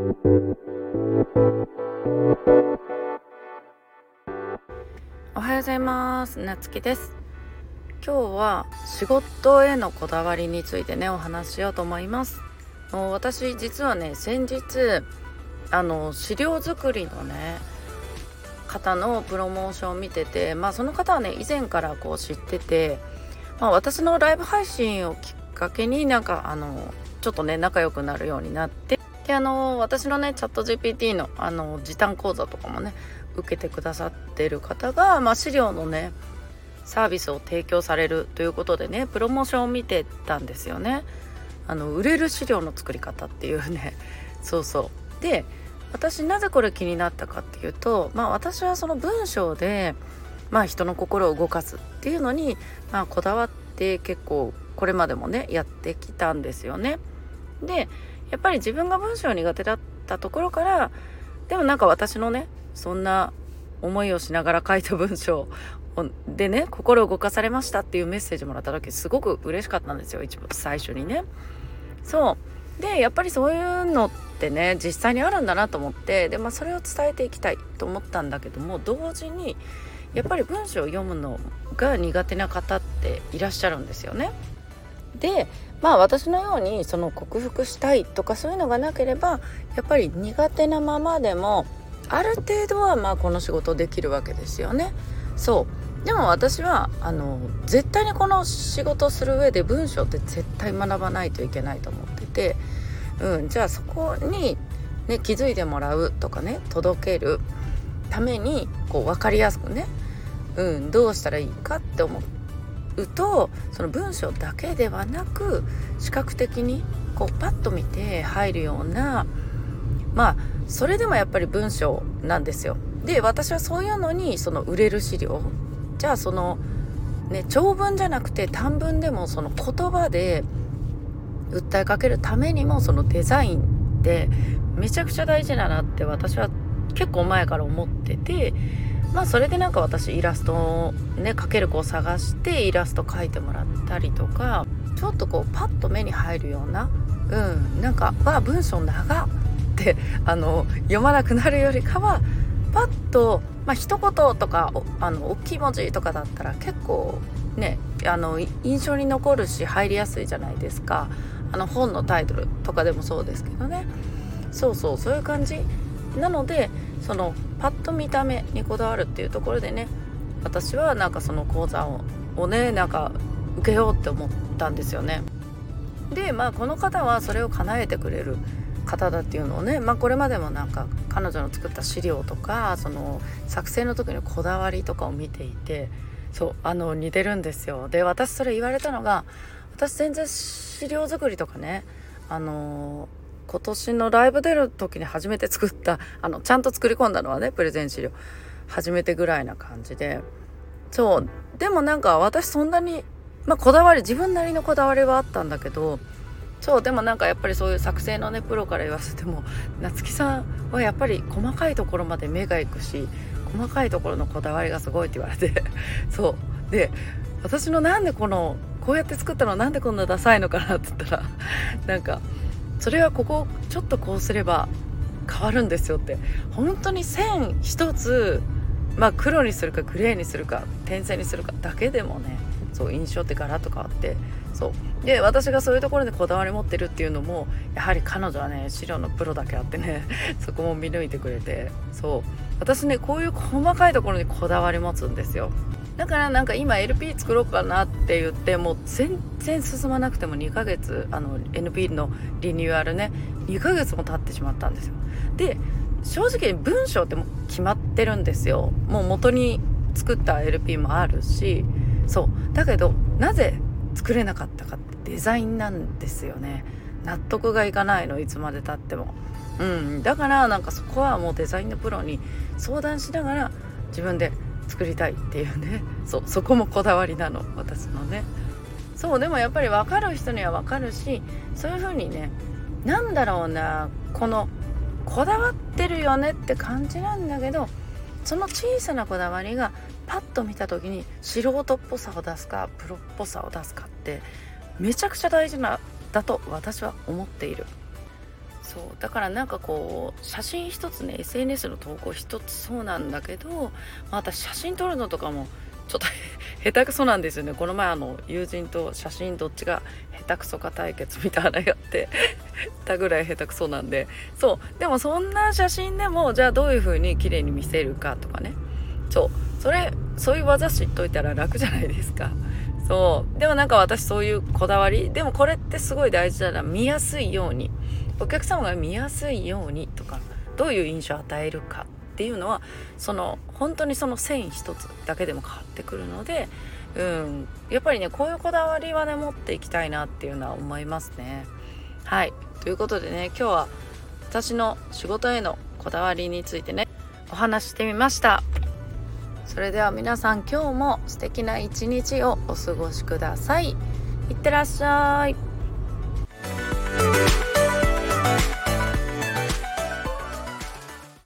おはようございます。なつきです。今日は仕事へのこだわりについてねお話ししようと思います。私実はね先日あの資料作りのね方のプロモーションを見ててまあその方はね以前からこう知ってて、まあ、私のライブ配信をきっかけになんかあのちょっとね仲良くなるようになってであの私のねチャット GPT のあの時短講座とかもね受けてくださってる方が、まあ、資料のねサービスを提供されるということでねプロモーションを見てたんですよね。あの売れる資料の作り方っていうねそうそうで私なぜこれ気になったかっていうとまあ私はその文章でまあ人の心を動かすっていうのにまあこだわって結構これまでもねやってきたんですよね。でやっぱり自分が文章苦手だったところからでもなんか私のねそんな思いをしながら書いた文章でね心を動かされましたっていうメッセージもらった時すごく嬉しかったんですよ一番最初にね。そうでやっぱりそういうのってね実際にあるんだなと思ってで、まあ、それを伝えていきたいと思ったんだけども同時にやっぱり文章を読むのが苦手な方っていらっしゃるんですよね。でまあ私のようにその克服したいとかそういうのがなければやっぱり苦手なままでもある程度はまあこの仕事できるわけですよね。そうでも私はあの絶対にこの仕事をする上で文章って絶対学ばないといけないと思ってて、うん、じゃあそこに、ね、気づいてもらうとかね届けるためにこう分かりやすくね、うん、どうしたらいいかって思ってうとその文章だけではなく視覚的にこうパッと見て入るようなまあそれでもやっぱり文章なんですよ。で私はそういうのにその売れる資料じゃあそのね長文じゃなくて短文でもその言葉で訴えかけるためにもそのデザインってめちゃくちゃ大事だなって私は結構前から思っててまあそれでなんか私イラストをね描ける子を探してイラスト描いてもらったりとかちょっとこうパッと目に入るようなうんなんかわ文章長っってあの読まなくなるよりかはパッと、まあ一言とかあの大きい文字とかだったら結構ねあの印象に残るし入りやすいじゃないですか。あの本のタイトルとかでもそうですけどね。そうそうそういう感じ。なのでそのパッと見た目にこだわるっていうところでね私はなんかその講座ををねなんか受けようって思ったんですよね。でまあこの方はそれを叶えてくれる方だっていうのをね、まあ、これまでもなんか彼女の作った資料とかその作成の時のこだわりとかを見ていてそうあの似てるんですよ。で私それ言われたのが私全然資料作りとかねあの今年のライブ出る時に初めて作ったあのちゃんと作り込んだのはねプレゼン資料。初めてぐらいな感じで。そう。でもなんか私そんなにまあこだわり自分なりのこだわりはあったんだけどそう。でもなんかやっぱりそういう作成のねプロから言わせても夏木さんはやっぱり細かいところまで目がいくし細かいところのこだわりがすごいって言われて そう。で私のなんでこのこうやって作ったのなんでこんなダサいのかなって言ったらなんかそれはここちょっとこうすれば変わるんですよって。本当に線一つまあ黒にするかグレーにするか点線にするかだけでもねそう印象ってガラッと変わって。そう。で私がそういうところでこだわり持ってるっていうのもやはり彼女はね資料のプロだけあってね そこも見抜いてくれて。そう。私ねこういう細かいところにこだわり持つんですよ。だからなんか今 LP 作ろうかなって言ってもう全然進まなくても2ヶ月あの NP のリニューアルね2ヶ月も経ってしまったんですよ。で正直文章っても決まってるんですよ。もう元に作った LP もあるしそう。だけどなぜ作れなかったかってデザインなんですよね。納得がいかないのいつまでたっても。うん。だからなんかそこはもうデザインのプロに相談しながら自分で作りたいっていうね。そうそこもこだわりなの。私のね。そうでもやっぱり分かる人には分かるしそういう風にね何だろうなこのこだわってるよねって感じなんだけどその小さなこだわりがパッと見た時に素人っぽさを出すかプロっぽさを出すかってめちゃくちゃ大事なだと私は思っている。そう。だからなんかこう写真一つね SNS の投稿一つそうなんだけど、まあ、私写真撮るのとかもちょっと 下手くそなんですよね。この前あの友人と写真どっちが下手くそか対決みたいなやってたぐらい下手くそなんで。そう。でもそんな写真でもじゃあどういう風に綺麗に見せるかとかね。そう。それそういう技知っといたら楽じゃないですか。そう。でもなんか私そういうこだわり。でもこれってすごい大事だな見やすいように。お客様が見やすいようにとかどういう印象を与えるかっていうのはその本当にその繊維一つだけでも変わってくるので、うん、やっぱりねこういうこだわりはね持っていきたいなっていうのは思いますね。はいということでね今日は私の仕事へのこだわりについてねお話してみました。それでは皆さん今日も素敵な一日をお過ごしください。いってらっしゃい。